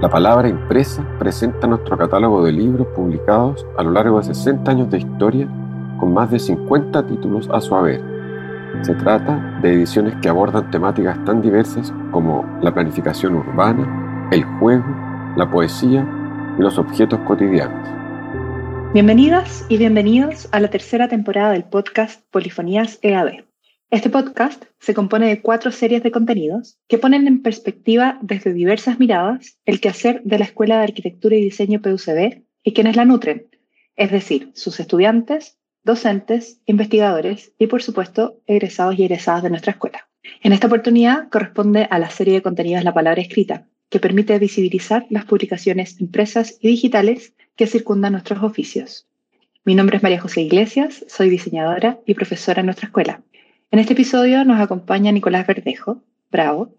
La palabra impresa presenta nuestro catálogo de libros publicados a lo largo de 60 años de historia con más de 50 títulos a su haber. Se trata de ediciones que abordan temáticas tan diversas como la planificación urbana, el juego, la poesía y los objetos cotidianos. Bienvenidas y bienvenidos a la tercera temporada del podcast Polifonías EAD. Este podcast se compone de cuatro series de contenidos que ponen en perspectiva desde diversas miradas el quehacer de la Escuela de Arquitectura y Diseño PUCB y quienes la nutren, es decir, sus estudiantes, docentes, investigadores y, por supuesto, egresados y egresadas de nuestra escuela. En esta oportunidad corresponde a la serie de contenidos La Palabra Escrita, que permite visibilizar las publicaciones impresas y digitales que circundan nuestros oficios. Mi nombre es María José Iglesias, soy diseñadora y profesora en nuestra escuela. En este episodio nos acompaña Nicolás Verdejo, Bravo,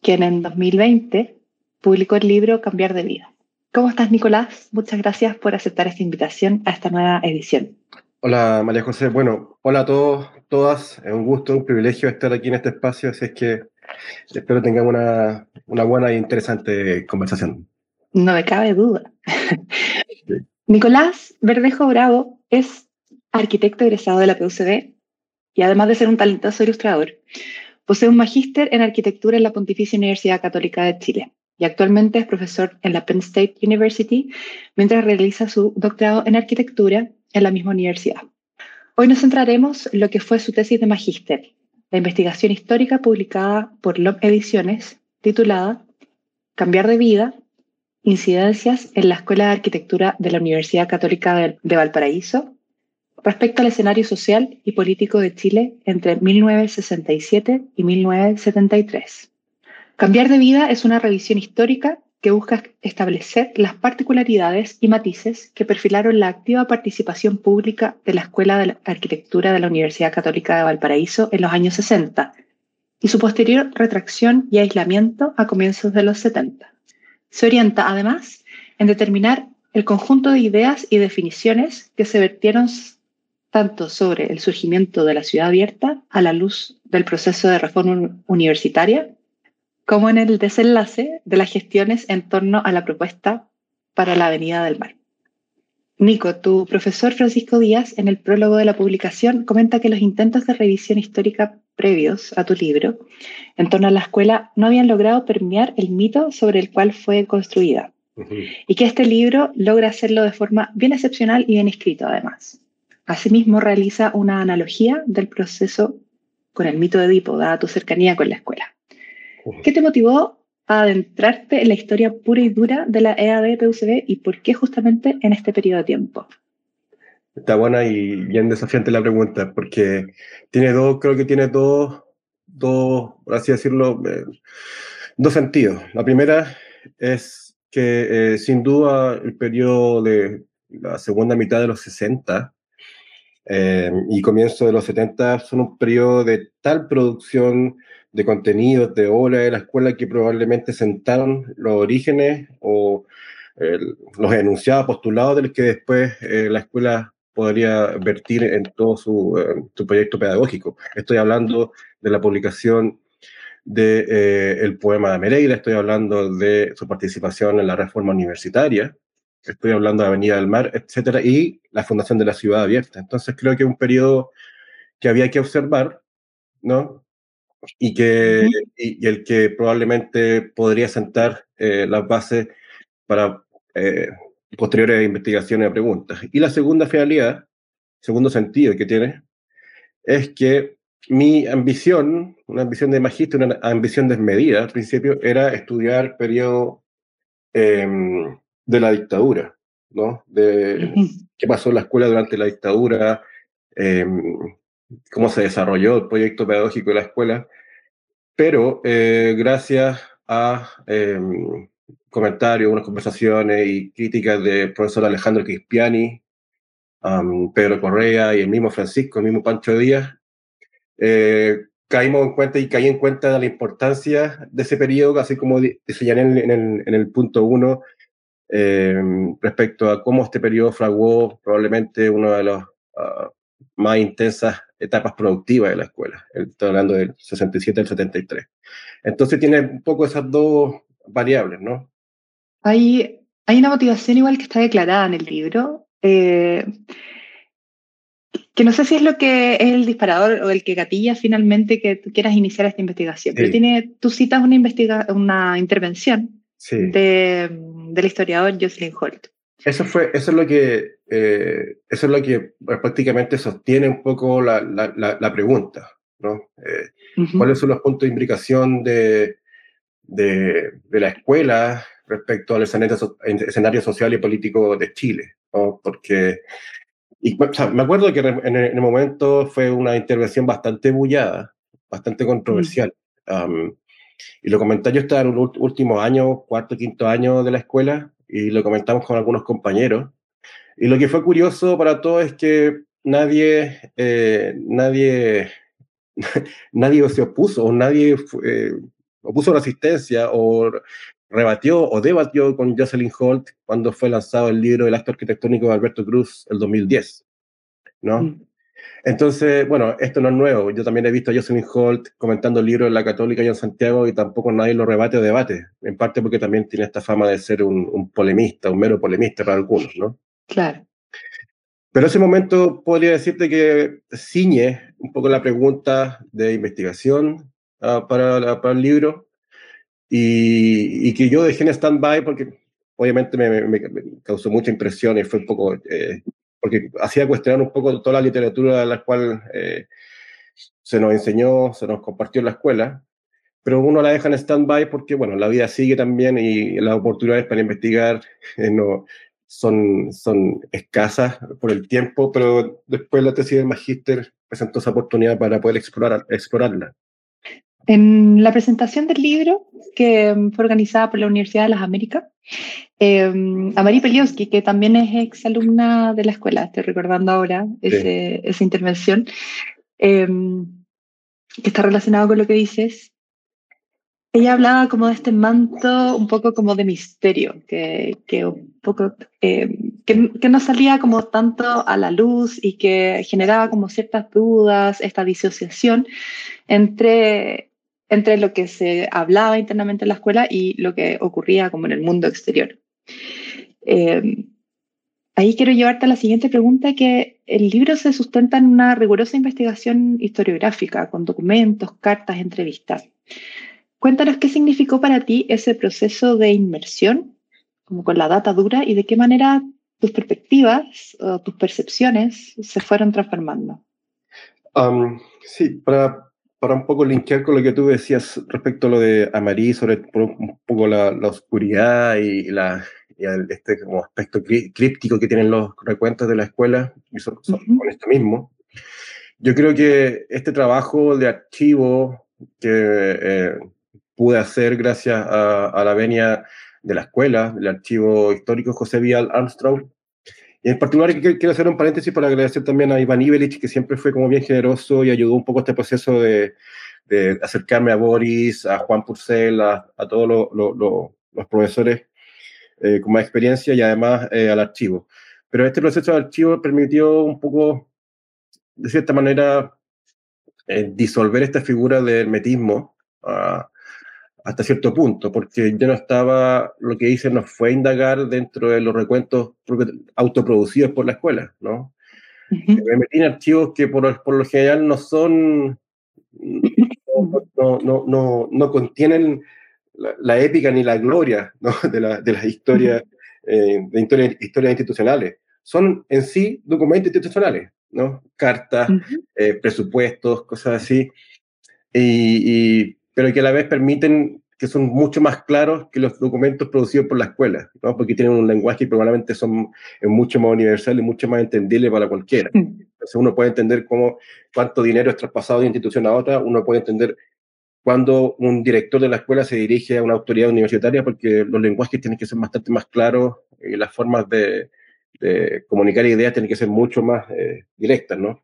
quien en 2020 publicó el libro Cambiar de vida. ¿Cómo estás, Nicolás? Muchas gracias por aceptar esta invitación a esta nueva edición. Hola, María José. Bueno, hola a todos, todas. Es un gusto, un privilegio estar aquí en este espacio, así es que espero tengamos una, una buena e interesante conversación. No me cabe duda. Nicolás Verdejo Bravo es arquitecto egresado de la PUCB y además de ser un talentoso ilustrador, posee un magíster en arquitectura en la Pontificia Universidad Católica de Chile y actualmente es profesor en la Penn State University mientras realiza su doctorado en arquitectura en la misma universidad. Hoy nos centraremos en lo que fue su tesis de magíster, la investigación histórica publicada por LOM Ediciones, titulada Cambiar de vida, incidencias en la Escuela de Arquitectura de la Universidad Católica de Valparaíso respecto al escenario social y político de Chile entre 1967 y 1973. Cambiar de vida es una revisión histórica que busca establecer las particularidades y matices que perfilaron la activa participación pública de la Escuela de Arquitectura de la Universidad Católica de Valparaíso en los años 60 y su posterior retracción y aislamiento a comienzos de los 70. Se orienta además en determinar el conjunto de ideas y definiciones que se vertieron tanto sobre el surgimiento de la ciudad abierta a la luz del proceso de reforma universitaria, como en el desenlace de las gestiones en torno a la propuesta para la Avenida del Mar. Nico, tu profesor Francisco Díaz, en el prólogo de la publicación, comenta que los intentos de revisión histórica previos a tu libro en torno a la escuela no habían logrado permear el mito sobre el cual fue construida, y que este libro logra hacerlo de forma bien excepcional y bien escrito, además. Asimismo, realiza una analogía del proceso con el mito de Edipo, dada tu cercanía con la escuela. ¿Qué te motivó a adentrarte en la historia pura y dura de la EAD PUCB y por qué justamente en este periodo de tiempo? Está buena y bien desafiante la pregunta, porque tiene dos, creo que tiene dos, dos por así decirlo, eh, dos sentidos. La primera es que eh, sin duda el periodo de la segunda mitad de los 60 eh, y comienzo de los 70 son un periodo de tal producción de contenidos, de obra de la escuela que probablemente sentaron los orígenes o los enunciados, postulados del que después eh, la escuela podría vertir en todo su, eh, su, proyecto pedagógico. Estoy hablando de la publicación del de, el poema de Mereira, estoy hablando de su participación en la reforma universitaria, estoy hablando de Avenida del Mar, etcétera, y la fundación de la ciudad abierta. Entonces creo que es un periodo que había que observar, ¿no? Y, que, y, el que probablemente podría sentar eh, las bases para eh, posteriores investigaciones y preguntas. Y la segunda finalidad, segundo sentido que tiene, es que mi ambición, una ambición de magíster, una ambición desmedida al principio, era estudiar periodo eh, de la dictadura, ¿no? De qué pasó en la escuela durante la dictadura, em, cómo se desarrolló el proyecto pedagógico de la escuela, pero eh, gracias a em, comentarios, unas conversaciones y críticas del profesor Alejandro Crispiani, Pedro Correa y el mismo Francisco, el mismo Pancho Díaz, eh, caímos en cuenta y caí en cuenta de la importancia de ese periodo, así como señalé en, en el punto uno, eh, respecto a cómo este periodo fraguó probablemente una de las ah, más intensas etapas productivas de la escuela. Estoy hablando del 67 al 73. Entonces tiene un poco esas dos variables, ¿no? Hay, hay una motivación igual que está declarada en el libro, eh, que no sé si es lo que es el disparador o el que gatilla finalmente que tú quieras iniciar esta investigación, pero tiene, tú citas una, investiga una intervención de, del historiador Jocelyn Holt. Eso, fue, eso es lo que, eh, eso es lo que prácticamente sostiene un poco la, la, la, pregunta, ¿no? Eh, ¿Cuáles son los puntos de implicación de, de, de, la escuela respecto al escenario, escenario social y político de Chile? ¿no? Porque y, me acuerdo que en el, momento fue una intervención bastante bullada, bastante controversial. Y lo comenté, yo estaba en los últimos años, cuarto, quinto año de la escuela, y lo comentamos con algunos compañeros. Y lo que fue curioso para todos es que nadie, eh, nadie, nadie se opuso, o nadie eh, opuso resistencia, o rebatió o debatió con Jocelyn Holt cuando fue lanzado el libro El acto arquitectónico de Alberto Cruz el 2010, ¿no? Mm. Entonces, bueno, esto no es nuevo. Yo también he visto a Jocelyn Holt comentando el libro en la Católica y en Santiago y tampoco nadie lo rebate o debate, en parte porque también tiene esta fama de ser un, un polemista, un mero polemista para algunos, ¿no? Claro. Pero ese momento podría decirte que ciñe un poco la pregunta de investigación uh, para, para el libro, y, que yo dejé en stand-by porque obviamente me, causó mucha impresión y fue un poco, eh, porque hacía cuestionar un poco toda la literatura de la cual eh, se nos enseñó, se nos compartió en la escuela, pero uno la deja en stand-by porque, bueno, la vida sigue también y las oportunidades para investigar eh, no, son, son escasas por el tiempo, pero después la tesis del magíster presentó esa oportunidad para poder explorar, explorarla. En la presentación del libro, que fue organizada por la Universidad de las Américas, eh, a Marie Peliowski, que también es exalumna de la escuela, estoy recordando ahora esa intervención, em, que está relacionado con lo que dices, ella hablaba como de este manto un poco como de misterio, que, que un poco, em, que, que, no salía como tanto a la luz y que generaba como ciertas dudas, esta disociación entre entre lo que se hablaba internamente en la escuela y lo que ocurría como en el mundo exterior. Eh, ahí quiero llevarte a la siguiente pregunta, que el libro se sustenta en una rigurosa investigación historiográfica, con documentos, cartas, entrevistas. Cuéntanos qué significó para ti ese proceso de inmersión, como con la data dura, y de qué manera tus perspectivas o tus percepciones se fueron transformando. Sí, para, para un poco linkear con lo que tú decías respecto a lo de Amarí, sobre un poco la, oscuridad y, la, este como aspecto críptico que tienen los recuentos de la escuela, y son, con esto mismo. Yo creo que este trabajo de archivo que eh, pude hacer gracias a, la venia de la escuela, el archivo histórico José Vial Armstrong, y en particular quiero hacer un paréntesis para agradecer también a Iván Ibelich, que siempre fue como bien generoso y ayudó un poco a este proceso de, de acercarme a Boris, a Juan Purcell, a, todos los profesores eh, con más experiencia y además eh, al archivo. Pero este proceso de archivo permitió un poco, de cierta manera, eh, disolver esta figura del hermetismo uh, hasta cierto punto, porque ya no estaba, lo que hice no fue indagar dentro de los recuentos autoproducidos por la escuela, ¿no? Me metí en archivos que por, por lo general no son, no, no, no, no contienen la, épica ni la gloria de, la, de las historias, eh, de historias, historias institucionales. Son en sí documentos institucionales, ¿no? Cartas, eh, presupuestos, cosas así. y, y pero que a la vez permiten que son mucho más claros que los documentos producidos por la escuela, ¿no? porque tienen un lenguaje que probablemente son mucho más universal y mucho más entendible para cualquiera. Mm. Entonces uno puede entender cómo, cuánto dinero es traspasado de institución a otra, uno puede entender cuando un director de la escuela se dirige a una autoridad universitaria, porque los lenguajes tienen que ser bastante más claros y las formas de, de comunicar ideas tienen que ser mucho más eh, directas, ¿no?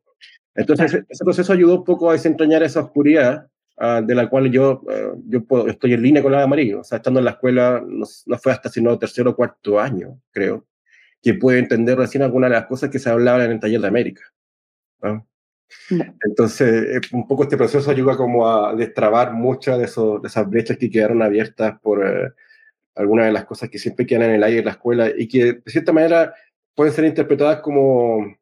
Entonces, ese proceso ayudó un poco a desentrañar esa oscuridad Ah, de la cual yo, ah, yo puedo, estoy en línea con la de amarillo. O sea, estando en la escuela, no, fue hasta sino tercero o cuarto año, creo, que pude entender recién algunas de las cosas que se hablaban en el taller de América. Entonces, eh, un poco este proceso ayuda como a destrabar muchas de, de esas brechas que quedaron abiertas por, eh, algunas de las cosas que siempre quedan en el aire en la escuela y que de cierta manera pueden ser interpretadas como,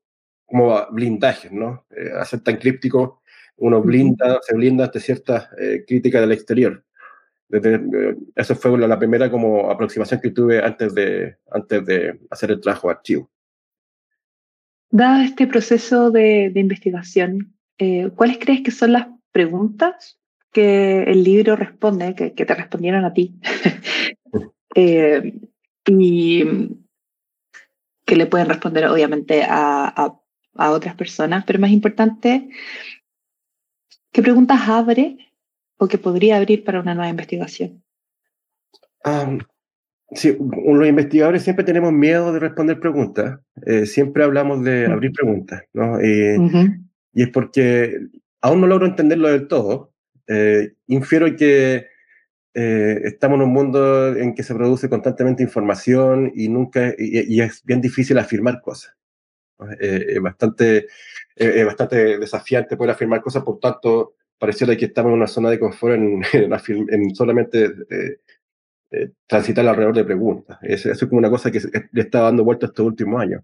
como blindajes, ¿no? Eh, hacer tan críptico, uno blinda, se blinda ante ciertas eh, críticas del exterior. Esa fue la, primera como aproximación que tuve antes de, antes de hacer el trabajo de archivo. Dado este proceso de, investigación, eh, ¿cuáles crees que son las preguntas que el libro responde, que, te respondieron a ti? Eh, y que le pueden responder obviamente a, otras personas, pero más importante, ¿qué preguntas abre o que podría abrir para una nueva investigación? sí, los investigadores siempre tenemos miedo de responder preguntas, eh, siempre hablamos de abrir preguntas, ¿no? Y es porque aún no logro entenderlo del todo. Eh, infiero que eh, estamos en un mundo en que se produce constantemente información y nunca y, es bien difícil afirmar cosas. Es bastante, bastante desafiante poder afirmar cosas, por tanto, pareciera que estamos en una zona de confort en, en, solamente eh, transitar alrededor de preguntas. Eso es como una cosa que le está dando vuelta estos últimos años.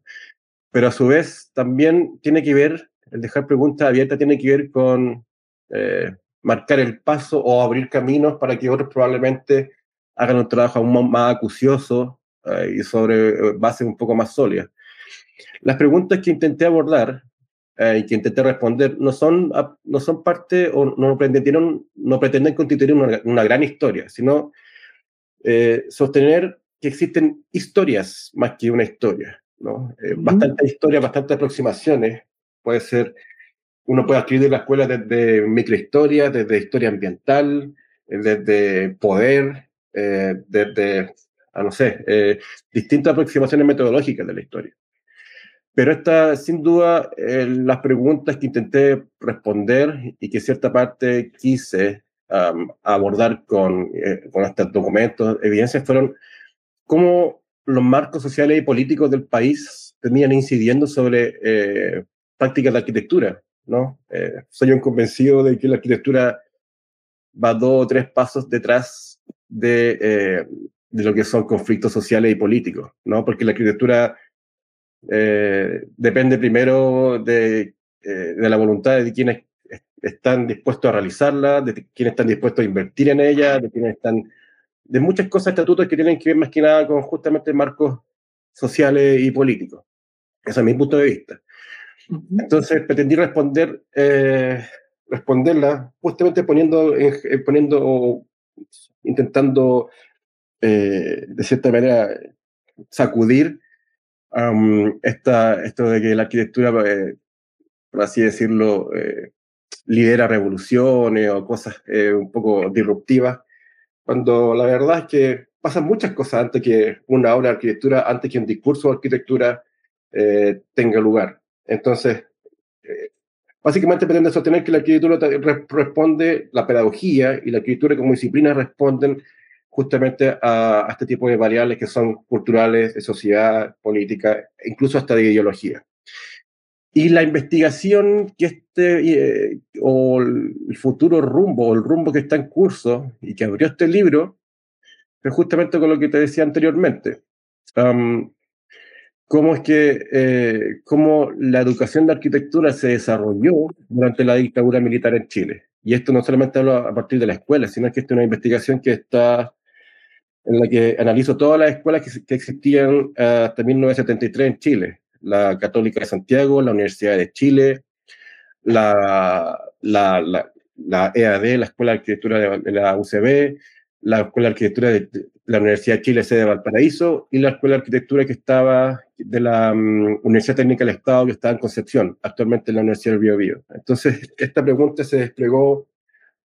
Pero a su vez también tiene que ver, el dejar preguntas abiertas tiene que ver con eh, marcar el paso o abrir caminos para que otros probablemente hagan un trabajo aún más acucioso eh, y sobre bases un poco más sólidas. Las preguntas que intenté abordar y que intenté responder no son, no son parte o no pretendieron, no pretenden constituir una, una gran historia, sino eh, sostener que existen historias más que una historia, ¿no? Eh, bastantes historias, bastantes aproximaciones. Puede ser, uno puede escribir la escuela desde microhistoria, desde historia ambiental, eh, desde poder, desde, ah, no sé, distintas aproximaciones metodológicas de la historia. Pero esta, sin duda, las preguntas que intenté responder y que cierta parte quise abordar con, eh, con estos documentos, evidencias, fueron cómo los marcos sociales y políticos del país tenían incidiendo sobre eh, prácticas de arquitectura. ¿no? Eh, soy un convencido de que la arquitectura va dos o tres pasos detrás de, de lo que son conflictos sociales y políticos, ¿no? porque la arquitectura depende primero de, de la voluntad de quienes están dispuestos a realizarla, de quienes están dispuestos a invertir en ella, de quienes están, de muchas cosas, estatutos que tienen que ver más que nada con justamente marcos sociales y políticos. Ese es mi punto de vista. Entonces pretendí responder, eh, responderla justamente poniendo, eh, poniendo o intentando eh, de cierta manera sacudir esta, esto de que la arquitectura, por así decirlo, lidera revoluciones o cosas eh, un poco disruptivas, cuando la verdad es que pasan muchas cosas antes que una obra de arquitectura, antes que un discurso de arquitectura eh, tenga lugar. Entonces, eh, básicamente pretende sostener que la arquitectura responde, la pedagogía y la arquitectura como disciplina responden justamente a, a, este tipo de variables que son culturales, de sociedad, política, incluso hasta de ideología. Y la investigación que este, eh, o el futuro rumbo, o el rumbo que está en curso y que abrió este libro, es justamente con lo que te decía anteriormente. cómo es que, eh, cómo la educación de arquitectura se desarrolló durante la dictadura militar en Chile. Y esto no solamente hablo a partir de la escuela, sino que esta es una investigación que está en la que analizo todas las escuelas que, que existían hasta 1973 en Chile la Católica de Santiago, la Universidad de Chile, la, la, la, EAD, la Escuela de Arquitectura de, la UCB, la Escuela de Arquitectura de, la Universidad de Chile, sede de Valparaíso, y la Escuela de Arquitectura que estaba de la mm, Universidad Técnica del Estado, que estaba en Concepción, actualmente en la Universidad del Biobío. Entonces, esta pregunta se desplegó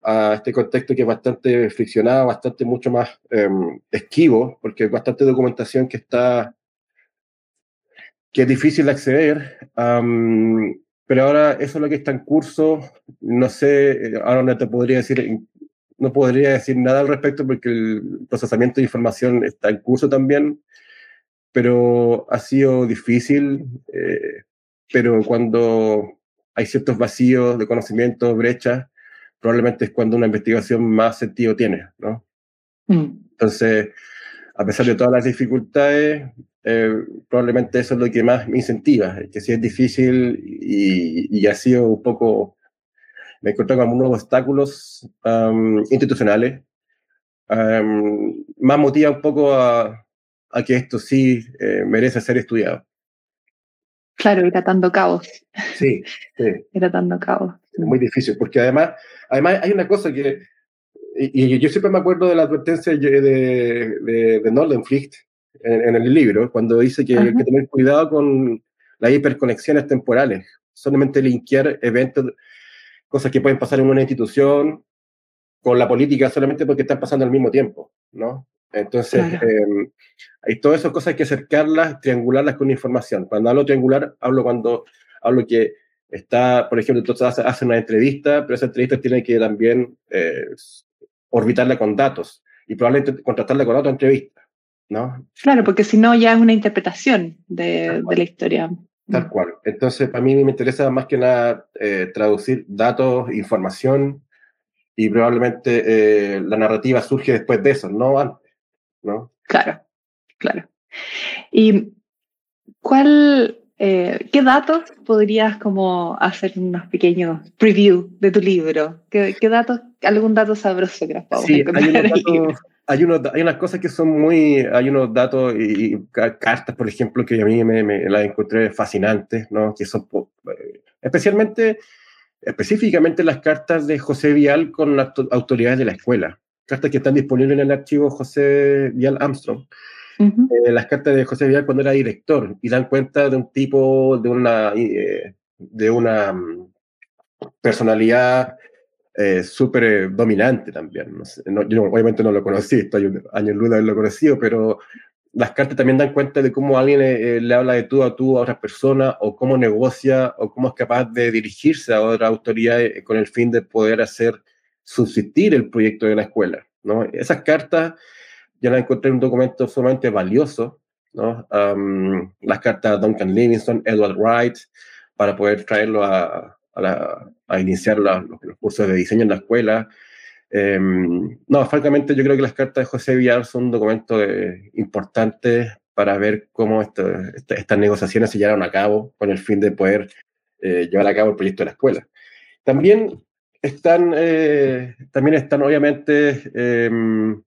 a este contexto que es bastante friccionado, bastante mucho más em, esquivo, porque hay bastante documentación que está que es difícil acceder, pero ahora eso es lo que está en curso. No sé, ahora no te podría decir, no podría decir nada al respecto porque el procesamiento de información está en curso también, pero ha sido difícil. Eh, pero cuando hay ciertos vacíos de conocimiento, brechas, probablemente es cuando una investigación más sentido tiene, ¿no? Mm. Entonces, a pesar de todas las dificultades, eh, probablemente eso es lo que más me incentiva, que si es difícil y, y ha sido un poco, me encontré con algunos obstáculos institucionales, más motiva un poco a, a que esto sí eh, merece ser estudiado. Claro, ir atando cabos. Sí, sí. Ir atando cabos. Muy difícil, porque además, además hay una cosa que, y, yo siempre me acuerdo de la advertencia de, de, de Nordenflicht en, en, el libro, cuando dice que hay que tener cuidado con las hiperconexiones temporales, solamente linkear eventos, cosas que pueden pasar en una institución con la política solamente porque están pasando al mismo tiempo, ¿no? Entonces, em, hay todas esas cosas hay que acercarlas, triangularlas con información. Cuando hablo triangular, hablo cuando hablo que está, por ejemplo, entonces hace, una entrevista, pero esa entrevista tiene que también eh, orbitarla con datos y probablemente contrastarla con otra entrevista, ¿no? Claro, porque si no ya es una interpretación de, de la historia. Tal cual. Entonces, para mí me interesa más que nada eh, traducir datos, información, y probablemente eh, la narrativa surge después de eso, no antes. ¿No? Claro, claro. ¿Y cuál, eh, qué datos podrías como hacer unos pequeños preview de tu libro? ¿Qué, qué datos, algún dato sabroso que nos podamos sí, hay, unos hay, unos, hay, unas cosas que son muy, hay unos datos y, cartas, por ejemplo, que a mí me, me las encontré fascinantes, ¿no? Que son, eh, especialmente, específicamente las cartas de José Vial con las autoridades de la escuela cartas que están disponibles en el archivo José Vial Armstrong. Eh, las cartas de José Vial cuando era director y dan cuenta de un tipo, de una, eh, de una mm, personalidad eh, súper dominante también. yo obviamente no lo conocí, estoy años luz de haberlo conocido, pero las cartas también dan cuenta de cómo alguien le habla de tú a tú a otras personas o cómo negocia o cómo es capaz de dirigirse a otra autoridad con el fin de poder hacer subsistir el proyecto de la escuela. ¿no? Esas cartas yo las encontré en un documento sumamente valioso, ¿no? las cartas de Duncan Livingston, Edward Wright, para poder traerlo a, a, iniciar los, cursos de diseño en la escuela. Em, no, francamente yo creo que las cartas de José Villar son un documento importante para ver cómo estas negociaciones se llevaron a cabo con el fin de poder eh, llevar a cabo el proyecto de la escuela. También están, eh, también están obviamente eh, un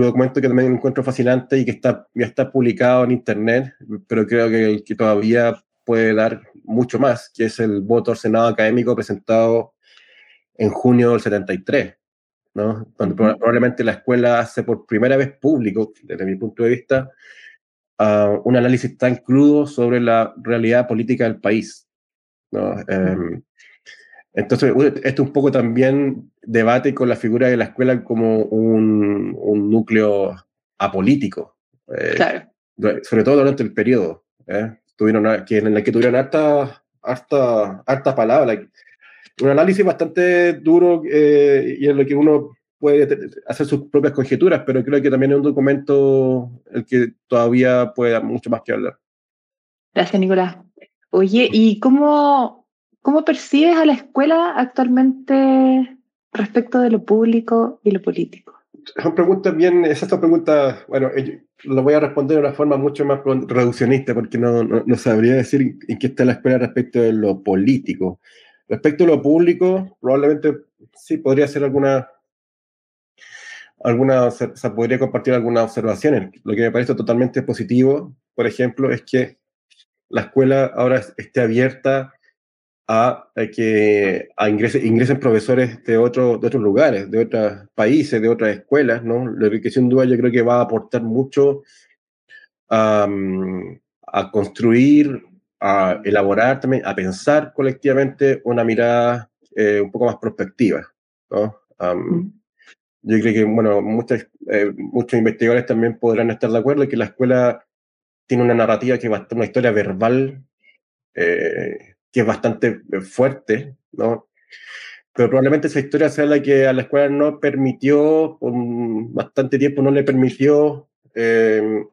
documento que también encuentro fascinante y que está, ya está publicado en internet, pero creo que, que todavía puede dar mucho más, que es el voto al Senado académico presentado en junio del 73, ¿no? Cuando probablemente la escuela hace por primera vez público, desde mi punto de vista, uh, un análisis tan crudo sobre la realidad política del país. ¿no? Um, entonces, esto un poco también debate con la figura de la escuela como un, un núcleo apolítico. Eh, claro. Sobre todo durante el periodo. ¿eh? Tuvieron, que, en el que tuvieron hartas harta, harta palabras. Un análisis bastante duro eh, y en lo que uno puede hacer sus propias conjeturas, pero creo que también es un documento el que todavía puede dar mucho más que hablar. Gracias, Nicolás. Oye, ¿y cómo, ¿Cómo percibes a la escuela actualmente respecto de lo público y lo político? Son preguntas bien, esas son preguntas, bueno, lo voy a responder de una forma mucho más reduccionista porque no, no, sabría decir en qué está la escuela respecto de lo político. Respecto a lo público, probablemente sí podría hacer alguna, alguna o podría compartir algunas observaciones. Lo que me parece totalmente positivo, por ejemplo, es que la escuela ahora esté abierta a, que a ingresen, ingresen profesores de, otro, de otros lugares, de otros países, de otras escuelas, ¿no? Lo que sin duda yo creo que va a aportar mucho a, a construir, a elaborar también, a pensar colectivamente una mirada eh, un poco más prospectiva, ¿no? Mm. yo creo que, bueno, muchos, eh, muchos investigadores también podrán estar de acuerdo en que la escuela tiene una narrativa que va una historia verbal eh, que es bastante eh, fuerte, ¿no? Pero probablemente esa historia sea la que a la escuela no permitió, por bastante tiempo no le permitió eh,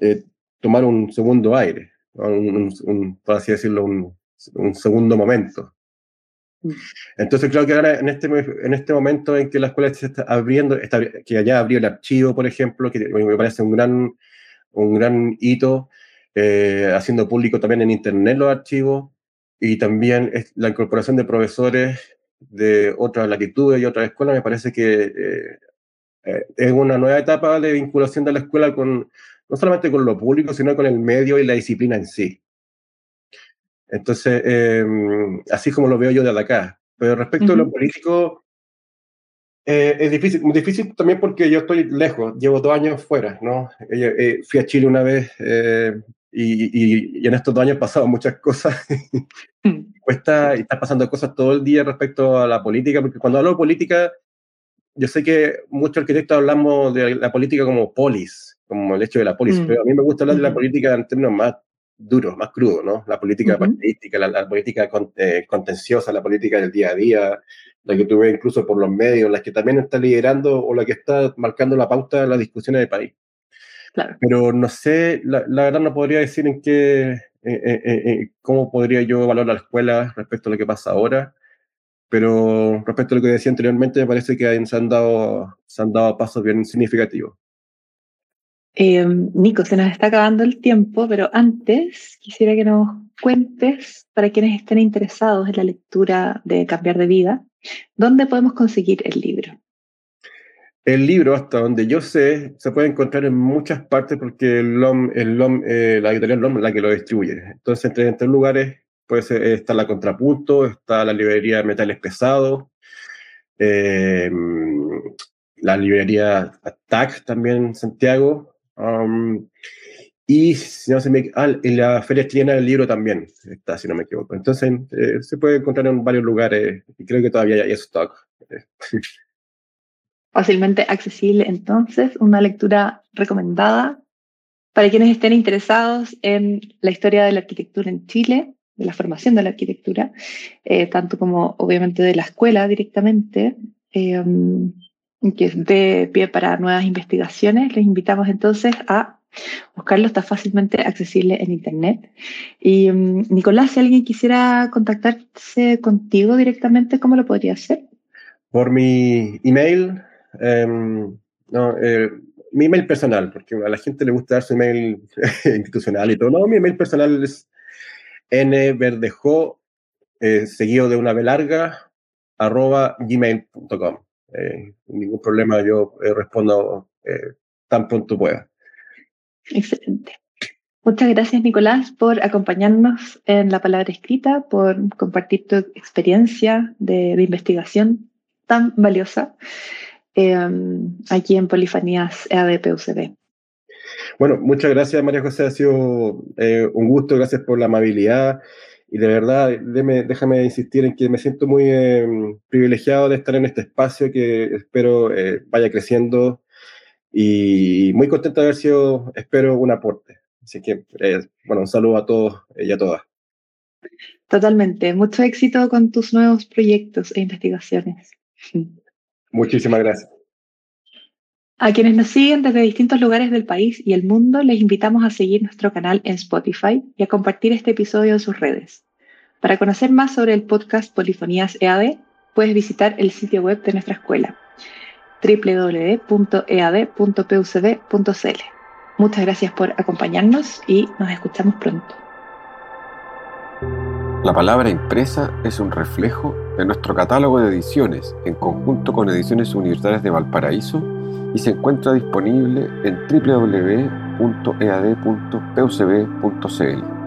eh, tomar un segundo aire, un, por así decirlo, un, un, segundo momento. Mm. Entonces creo que ahora en este, en este momento en que la escuela se está abriendo, está, que allá abrió el archivo, por ejemplo, que me parece un gran, un gran hito, eh, haciendo público también en Internet los archivos, y también la incorporación de profesores de otras latitudes y otras escuelas, me parece que eh, eh, es una nueva etapa de vinculación de la escuela con, no solamente con lo público, sino con el medio y la disciplina en sí. Entonces, em, así como lo veo yo de acá. Pero respecto a lo político, eh, es difícil, muy difícil también porque yo estoy lejos, llevo dos años fuera, ¿no? Eh, fui a Chile una vez eh, y, y, en estos dos años han pasado muchas cosas. Mm. Cuesta y está pasando cosas todo el día respecto a la política, porque cuando hablo de política, yo sé que muchos arquitectos hablamos de la política como polis, como el hecho de la polis, mm. pero a mí me gusta hablar de la política en términos más duro, más crudo, ¿no? La política uh la, política eh, contenciosa, la política del día a día, la que tú ves incluso por los medios, la que también está liderando o la que está marcando la pauta de las discusiones del país. Claro. Pero no sé, la, verdad no podría decir en qué, cómo podría yo evaluar la escuela respecto a lo que pasa ahora, pero respecto a lo que decía anteriormente, me parece que se han dado, se han dado pasos bien significativos. Eh, Nico, se nos está acabando el tiempo, pero antes quisiera que nos cuentes, para quienes estén interesados en la lectura de Cambiar de Vida, ¿dónde podemos conseguir el libro? El libro, hasta donde yo sé, se puede encontrar en muchas partes porque el LOM, el LOM, eh, la editorial LOM es la que lo distribuye. Entonces, entre, tres lugares pues, está la Contrapunto, está la librería Metales Pesados, eh, la librería Attack también en Santiago, y si no se me, ah, en la Feria Chilena del Libro también está, si no me equivoco. Entonces eh, se puede encontrar en varios lugares y creo que todavía hay stock. Fácilmente accesible, entonces, una lectura recomendada para quienes estén interesados en la historia de la arquitectura en Chile, de la formación de la arquitectura, eh, tanto como obviamente de la escuela directamente. Eh, que dé pie para nuevas investigaciones, les invitamos entonces a buscarlo, está fácilmente accesible en Internet. Y mm, Nicolás, si alguien quisiera contactarse contigo directamente, ¿cómo lo podría hacer? Por mi email, em, no, eh, mi email personal, porque a la gente le gusta dar su email institucional y todo. No, mi email personal es nverdejo, eh, seguido de una B larga, arroba gmail.com. Eh, ningún problema, yo eh, respondo tan pronto pueda. Excelente. Muchas gracias, Nicolás, por acompañarnos en la palabra escrita, por compartir tu experiencia de, investigación tan valiosa aquí en Polifanías EADPUCB. Bueno, muchas gracias, María José. Ha sido un gusto. Gracias por la amabilidad y de verdad, déjame insistir en que me siento muy em, privilegiado de estar en este espacio que espero eh, vaya creciendo y muy contento de haber sido, espero, un aporte. Así que, eh, bueno, un saludo a todos y a todas. Totalmente. Mucho éxito con tus nuevos proyectos e investigaciones. Muchísimas gracias. A quienes nos siguen desde distintos lugares del país y el mundo, les invitamos a seguir nuestro canal en Spotify y a compartir este episodio en sus redes. Para conocer más sobre el podcast Polifonías EAD, puedes visitar el sitio web de nuestra escuela www.ead.pucb.cl. Muchas gracias por acompañarnos y nos escuchamos pronto. La palabra impresa es un reflejo de nuestro catálogo de ediciones en conjunto con Ediciones Universitarias de Valparaíso y se encuentra disponible en www.ead.pucb.cl.